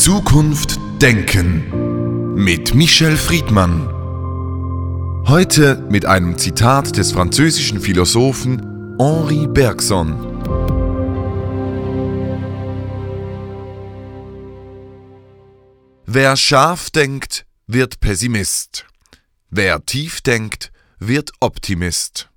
Zukunft denken mit Michel Friedmann. Heute mit einem Zitat des französischen Philosophen Henri Bergson. Wer scharf denkt, wird Pessimist. Wer tief denkt, wird Optimist.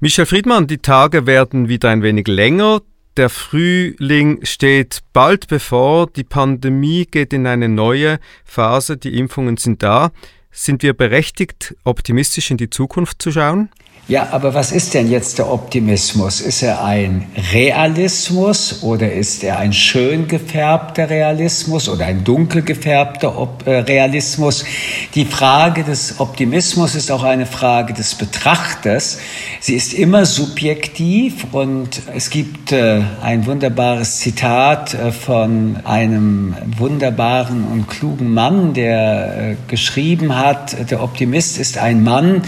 Michel Friedmann, die Tage werden wieder ein wenig länger. Der Frühling steht bald bevor. Die Pandemie geht in eine neue Phase. Die Impfungen sind da. Sind wir berechtigt, optimistisch in die Zukunft zu schauen? Ja, aber was ist denn jetzt der Optimismus? Ist er ein Realismus oder ist er ein schön gefärbter Realismus oder ein dunkel gefärbter äh, Realismus? Die Frage des Optimismus ist auch eine Frage des Betrachters. Sie ist immer subjektiv und es gibt äh, ein wunderbares Zitat äh, von einem wunderbaren und klugen Mann, der geschrieben hat, der Optimist ist ein Mann,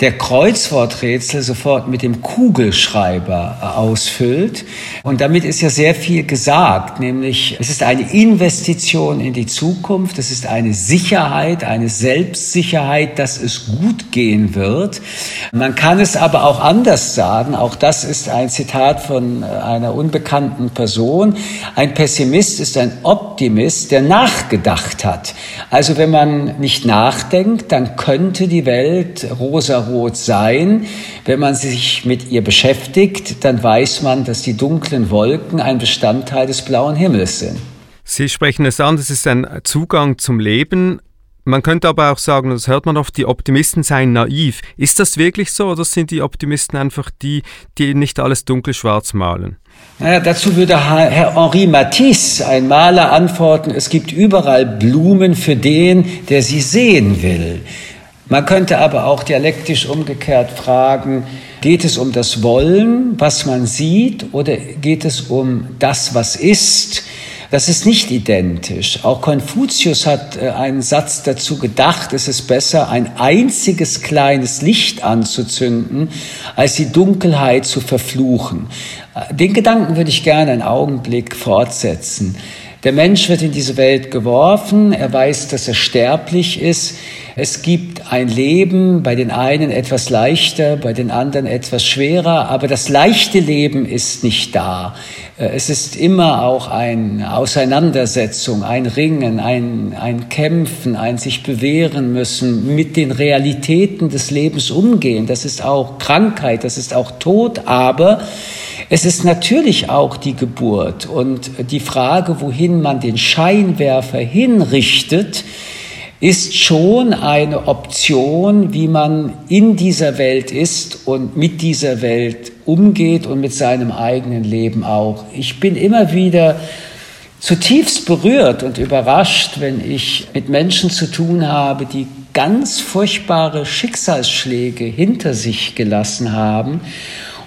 der Kreuzworträtsel sofort mit dem Kugelschreiber äh, ausfüllt. Und damit ist ja sehr viel gesagt, nämlich es ist eine Investition in die Zukunft, es ist eine Sicherheit, eine Selbstsicherheit, dass es gut gehen wird. Man kann es aber auch anders sagen, auch das ist ein Zitat von äh, einer unbekannten Person. Ein Pessimist ist ein Optimist, der nachgedacht hat. Also wenn man nicht nachdenkt, dann könnte die Welt rosa rot sein. Wenn man sich mit ihr beschäftigt, dann weiß man, dass die dunklen Wolken ein Bestandteil des blauen Himmels sind. Sie sprechen es an, das ist ein Zugang zum Leben. Man könnte aber auch sagen, das hört man oft, die Optimisten seien naiv. Ist das wirklich so oder sind die Optimisten einfach die, die nicht alles dunkelschwarz malen? Naja, dazu würde Herr Henri Matisse, ein Maler, antworten, es gibt überall Blumen für den, der sie sehen will. Man könnte aber auch dialektisch umgekehrt fragen, geht es um das Wollen, was man sieht, oder geht es um das, was ist? Das ist nicht identisch. Auch Konfuzius hat äh, einen Satz dazu gedacht, es ist besser, ein einziges kleines Licht anzuzünden, als die Dunkelheit zu verfluchen. Den Gedanken würde ich gerne einen Augenblick fortsetzen. Der Mensch wird in diese Welt geworfen, er weiß, dass er sterblich ist. Es gibt ein Leben, bei den einen etwas leichter, bei den anderen etwas schwerer, aber das leichte Leben ist nicht da. Äh, es ist immer auch eine Auseinandersetzung, ein Ringen, ein, ein Kämpfen, ein sich bewähren müssen, mit den Realitäten des Lebens umgehen. Das ist auch Krankheit, das ist auch Tod, aber es ist natürlich auch die Geburt und die Frage, wohin man den Scheinwerfer hinrichtet, ist schon eine Option, wie man in dieser Welt ist und mit dieser Welt umgeht und mit seinem eigenen Leben auch. Ich bin immer wieder zutiefst berührt und überrascht, wenn ich mit Menschen zu tun habe, die ganz furchtbare Schicksalsschläge hinter sich gelassen haben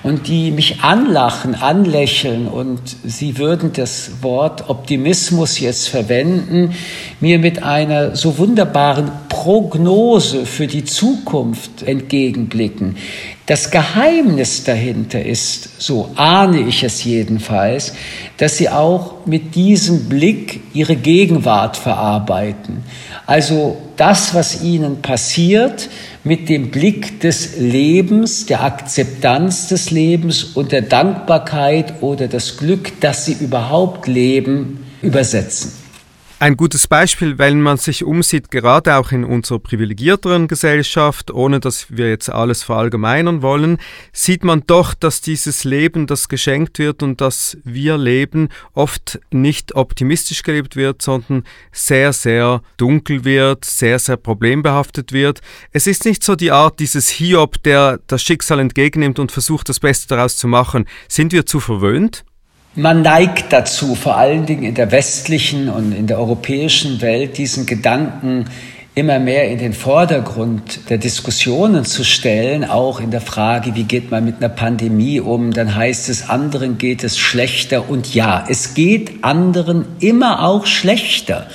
und die mich anlachen, anlächeln und sie würden das Wort Optimismus jetzt verwenden, mir mit einer so wunderbaren Prognose für die Zukunft entgegenblicken. Das Geheimnis dahinter ist, so ahne ich es jedenfalls, dass sie auch mit diesem Blick ihre Gegenwart verarbeiten. Also das, was ihnen passiert, mit dem Blick des Lebens, der Akzeptanz des Lebens und der Dankbarkeit oder das Glück, dass sie überhaupt leben, übersetzen. Ein gutes Beispiel, wenn man sich umsieht, gerade auch in unserer privilegierteren Gesellschaft, ohne dass wir jetzt alles verallgemeinern wollen, sieht man doch, dass dieses Leben, das geschenkt wird und das wir leben, oft nicht optimistisch gelebt wird, sondern sehr, sehr dunkel wird, sehr, sehr problembehaftet wird. Es ist nicht so die Art dieses Hiob, der das Schicksal entgegennimmt und versucht, das Beste daraus zu machen. Sind wir zu verwöhnt? Man neigt dazu, vor allen Dingen in der westlichen und in der europäischen Welt, diesen Gedanken immer mehr in den Vordergrund der Diskussionen zu stellen, auch in der Frage, wie geht man mit einer Pandemie um, dann heißt es, anderen geht es schlechter und ja, es geht anderen immer auch schlechter.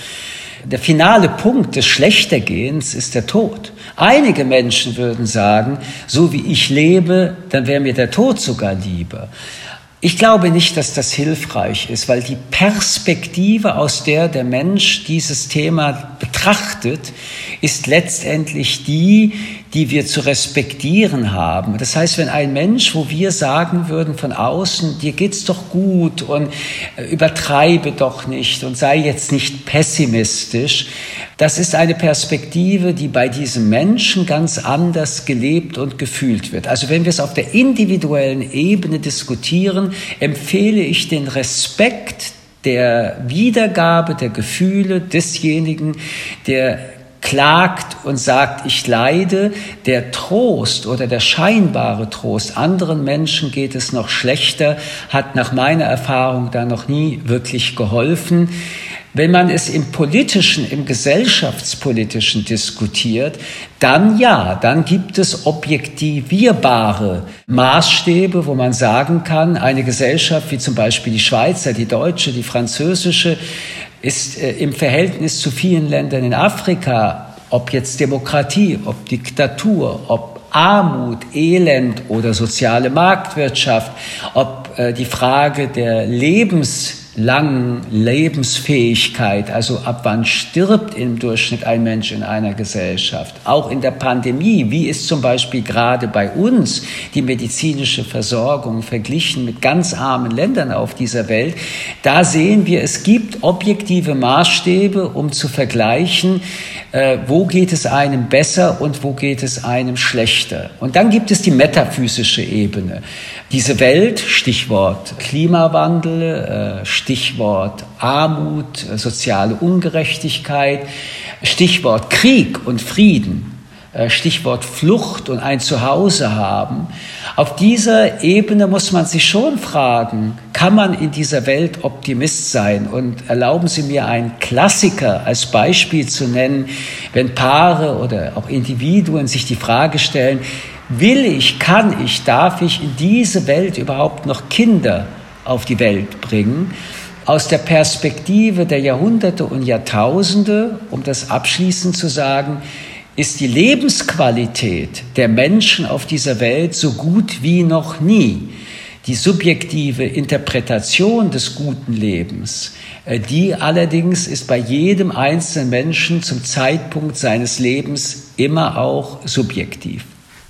Der finale Punkt des Schlechtergehens ist der Tod. Einige Menschen würden sagen, so wie ich lebe, dann wäre mir der Tod sogar lieber. Ich glaube nicht, dass das hilfreich ist, weil die Perspektive, aus der der Mensch dieses Thema betrachtet, ist letztendlich die, die wir zu respektieren haben. Das heißt, wenn ein Mensch, wo wir sagen würden von außen, dir geht's doch gut und äh, übertreibe doch nicht und sei jetzt nicht pessimistisch, das ist eine Perspektive, die bei diesem Menschen ganz anders gelebt und gefühlt wird. Also wenn wir es auf der individuellen Ebene diskutieren, empfehle ich den Respekt der Wiedergabe der Gefühle desjenigen, der klagt und sagt, ich leide, der Trost oder der scheinbare Trost, anderen Menschen geht es noch schlechter, hat nach meiner Erfahrung da noch nie wirklich geholfen. Wenn man es im politischen, im gesellschaftspolitischen diskutiert, dann ja, dann gibt es objektivierbare Maßstäbe, wo man sagen kann, eine Gesellschaft wie zum Beispiel die Schweizer, die deutsche, die französische, ist äh, im Verhältnis zu vielen Ländern in Afrika, ob jetzt Demokratie, ob Diktatur, ob Armut, Elend oder soziale Marktwirtschaft, ob äh, die Frage der Lebens langen Lebensfähigkeit, also ab wann stirbt im Durchschnitt ein Mensch in einer Gesellschaft, auch in der Pandemie, wie ist zum Beispiel gerade bei uns die medizinische Versorgung verglichen mit ganz armen Ländern auf dieser Welt, da sehen wir, es gibt objektive Maßstäbe, um zu vergleichen, äh, wo geht es einem besser und wo geht es einem schlechter. Und dann gibt es die metaphysische Ebene. Diese Welt, Stichwort Klimawandel, äh, Stichwort Armut, soziale Ungerechtigkeit, Stichwort Krieg und Frieden, äh, Stichwort Flucht und ein Zuhause haben. Auf dieser Ebene muss man sich schon fragen, kann man in dieser Welt Optimist sein? Und erlauben Sie mir einen Klassiker als Beispiel zu nennen, wenn Paare oder auch Individuen sich die Frage stellen, Will ich, kann ich, darf ich in diese Welt überhaupt noch Kinder auf die Welt bringen? Aus der Perspektive der Jahrhunderte und Jahrtausende, um das abschließend zu sagen, ist die Lebensqualität der Menschen auf dieser Welt so gut wie noch nie. Die subjektive Interpretation des guten Lebens, äh, die allerdings ist bei jedem einzelnen Menschen zum Zeitpunkt seines Lebens immer auch subjektiv.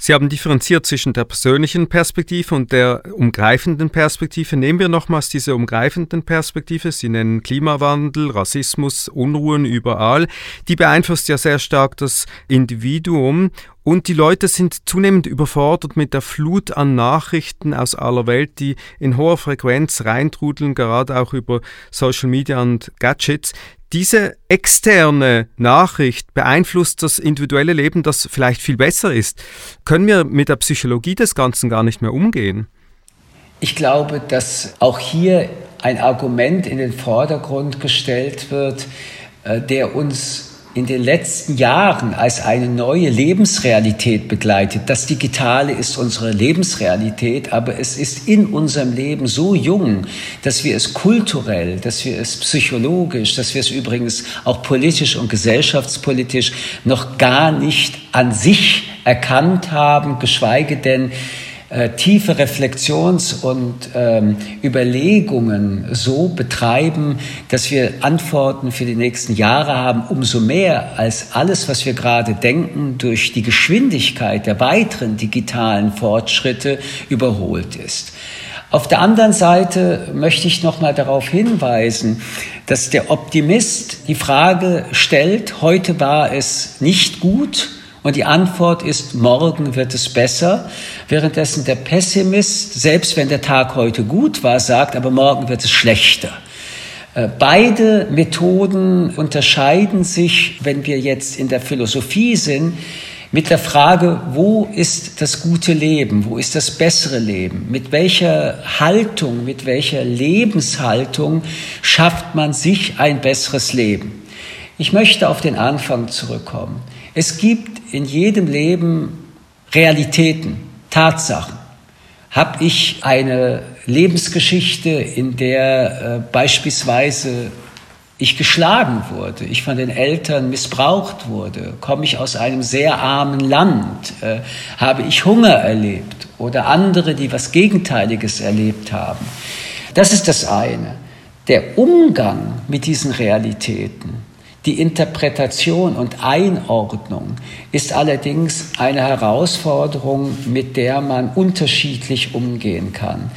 Sie haben differenziert zwischen der persönlichen Perspektive und der umgreifenden Perspektive. Nehmen wir nochmals diese umgreifenden Perspektive. Sie nennen Klimawandel, Rassismus, Unruhen überall. Die beeinflusst ja sehr stark das Individuum und die Leute sind zunehmend überfordert mit der Flut an Nachrichten aus aller Welt, die in hoher Frequenz reintrudeln, gerade auch über Social Media und Gadgets. Diese externe Nachricht beeinflusst das individuelle Leben, das vielleicht viel besser ist. Können wir mit der Psychologie des Ganzen gar nicht mehr umgehen? Ich glaube, dass auch hier ein Argument in den Vordergrund gestellt wird, äh, der uns in den letzten Jahren als eine neue Lebensrealität begleitet. Das Digitale ist unsere Lebensrealität, aber es ist in unserem Leben so jung, dass wir es kulturell, dass wir es psychologisch, dass wir es übrigens auch politisch und gesellschaftspolitisch noch gar nicht an sich erkannt haben, geschweige denn äh, tiefe Reflexions- und ähm, Überlegungen so betreiben, dass wir Antworten für die nächsten Jahre haben, umso mehr als alles, was wir gerade denken, durch die Geschwindigkeit der weiteren digitalen Fortschritte überholt ist. Auf der anderen Seite möchte ich noch mal darauf hinweisen, dass der Optimist die Frage stellt, heute war es nicht gut, und die Antwort ist, morgen wird es besser. Währenddessen der Pessimist, selbst wenn der Tag heute gut war, sagt, aber morgen wird es schlechter. Äh, beide Methoden unterscheiden sich, wenn wir jetzt in der Philosophie sind, mit der Frage, wo ist das gute Leben, wo ist das bessere Leben, mit welcher Haltung, mit welcher Lebenshaltung schafft man sich ein besseres Leben. Ich möchte auf den Anfang zurückkommen. Es gibt in jedem Leben Realitäten, Tatsachen. Habe ich eine Lebensgeschichte, in der äh, beispielsweise ich geschlagen wurde, ich von den Eltern missbraucht wurde, komme ich aus einem sehr armen Land, äh, habe ich Hunger erlebt oder andere, die was Gegenteiliges erlebt haben. Das ist das eine. Der Umgang mit diesen Realitäten, die Interpretation und Einordnung ist allerdings eine Herausforderung, mit der man unterschiedlich umgehen kann.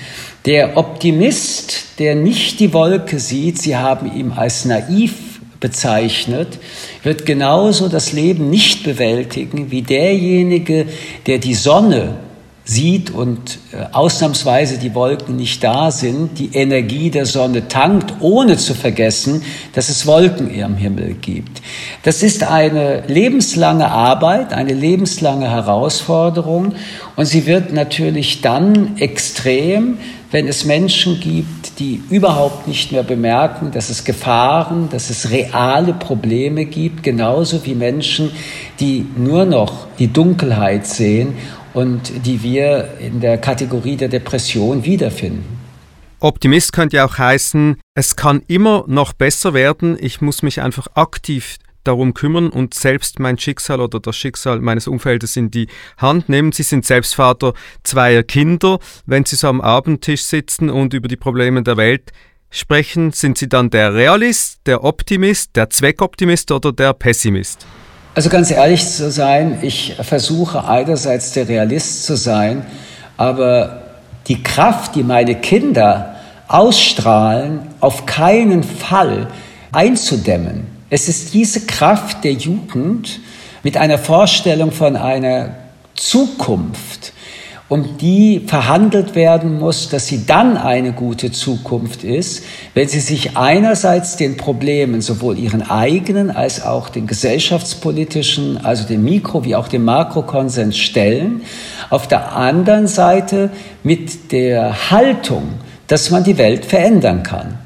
Der Optimist, der nicht die Wolke sieht, Sie haben ihn als naiv bezeichnet, wird genauso das Leben nicht bewältigen wie derjenige, der die Sonne sieht und äh, ausnahmsweise die Wolken nicht da sind, die Energie der Sonne tankt, ohne zu vergessen, dass es Wolken im Himmel gibt. Das ist eine lebenslange Arbeit, eine lebenslange Herausforderung und sie wird natürlich dann extrem, wenn es Menschen gibt, die überhaupt nicht mehr bemerken, dass es Gefahren, dass es reale Probleme gibt, genauso wie Menschen, die nur noch die Dunkelheit sehen und die wir in der Kategorie der Depression wiederfinden. Optimist könnte ja auch heißen, es kann immer noch besser werden, ich muss mich einfach aktiv darum kümmern und selbst mein Schicksal oder das Schicksal meines Umfeldes in die Hand nehmen. Sie sind selbst Vater zweier Kinder. Wenn Sie so am Abendtisch sitzen und über die Probleme der Welt sprechen, sind Sie dann der Realist, der Optimist, der Zweckoptimist oder der Pessimist? Also ganz ehrlich zu sein, ich versuche einerseits der Realist zu sein, aber die Kraft, die meine Kinder ausstrahlen, auf keinen Fall einzudämmen. Es ist diese Kraft der Jugend mit einer Vorstellung von einer Zukunft, um die verhandelt werden muss, dass sie dann eine gute Zukunft ist, wenn sie sich einerseits den Problemen, sowohl ihren eigenen als auch den gesellschaftspolitischen, also dem Mikro- wie auch dem Makrokonsens stellen, auf der anderen Seite mit der Haltung, dass man die Welt verändern kann.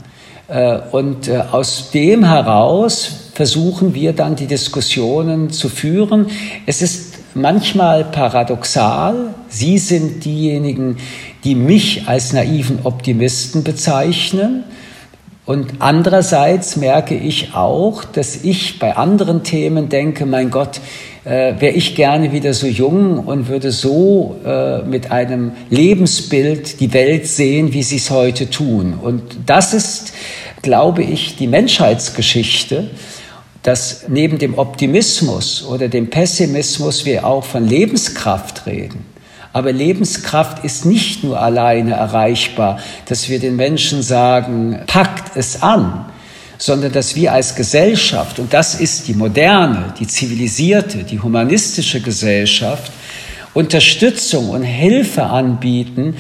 Äh, und äh, aus dem heraus versuchen wir dann die Diskussionen zu führen. Es ist manchmal paradoxal. Sie sind diejenigen, die mich als naiven Optimisten bezeichnen. Und andererseits merke ich auch, dass ich bei anderen Themen denke, mein Gott, äh, wäre ich gerne wieder so jung und würde so äh, mit einem Lebensbild die Welt sehen, wie sie es heute tun. Und das ist, glaube ich, die Menschheitsgeschichte dass neben dem Optimismus oder dem Pessimismus wir auch von Lebenskraft reden. Aber Lebenskraft ist nicht nur alleine erreichbar, dass wir den Menschen sagen, packt es an, sondern dass wir als Gesellschaft, und das ist die moderne, die zivilisierte, die humanistische Gesellschaft, Unterstützung und Hilfe anbieten,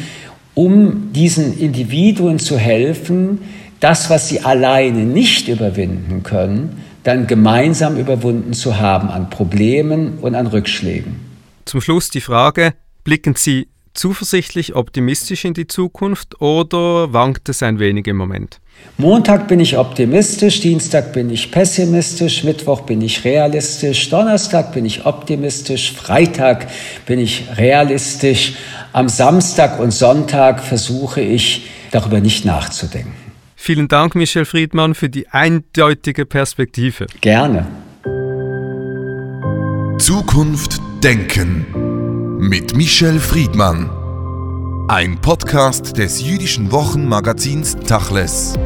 um diesen Individuen zu helfen, das, was sie alleine nicht überwinden können, dann gemeinsam überwunden zu haben an Problemen und an Rückschlägen. Zum Schluss die Frage, blicken Sie zuversichtlich, optimistisch in die Zukunft oder wankt es ein wenig im Moment? Montag bin ich optimistisch, Dienstag bin ich pessimistisch, Mittwoch bin ich realistisch, Donnerstag bin ich optimistisch, Freitag bin ich realistisch, am Samstag und Sonntag versuche ich darüber nicht nachzudenken. Vielen Dank, Michel Friedmann, für die eindeutige Perspektive. Gerne. Zukunft Denken mit Michel Friedmann. Ein Podcast des jüdischen Wochenmagazins Tachles.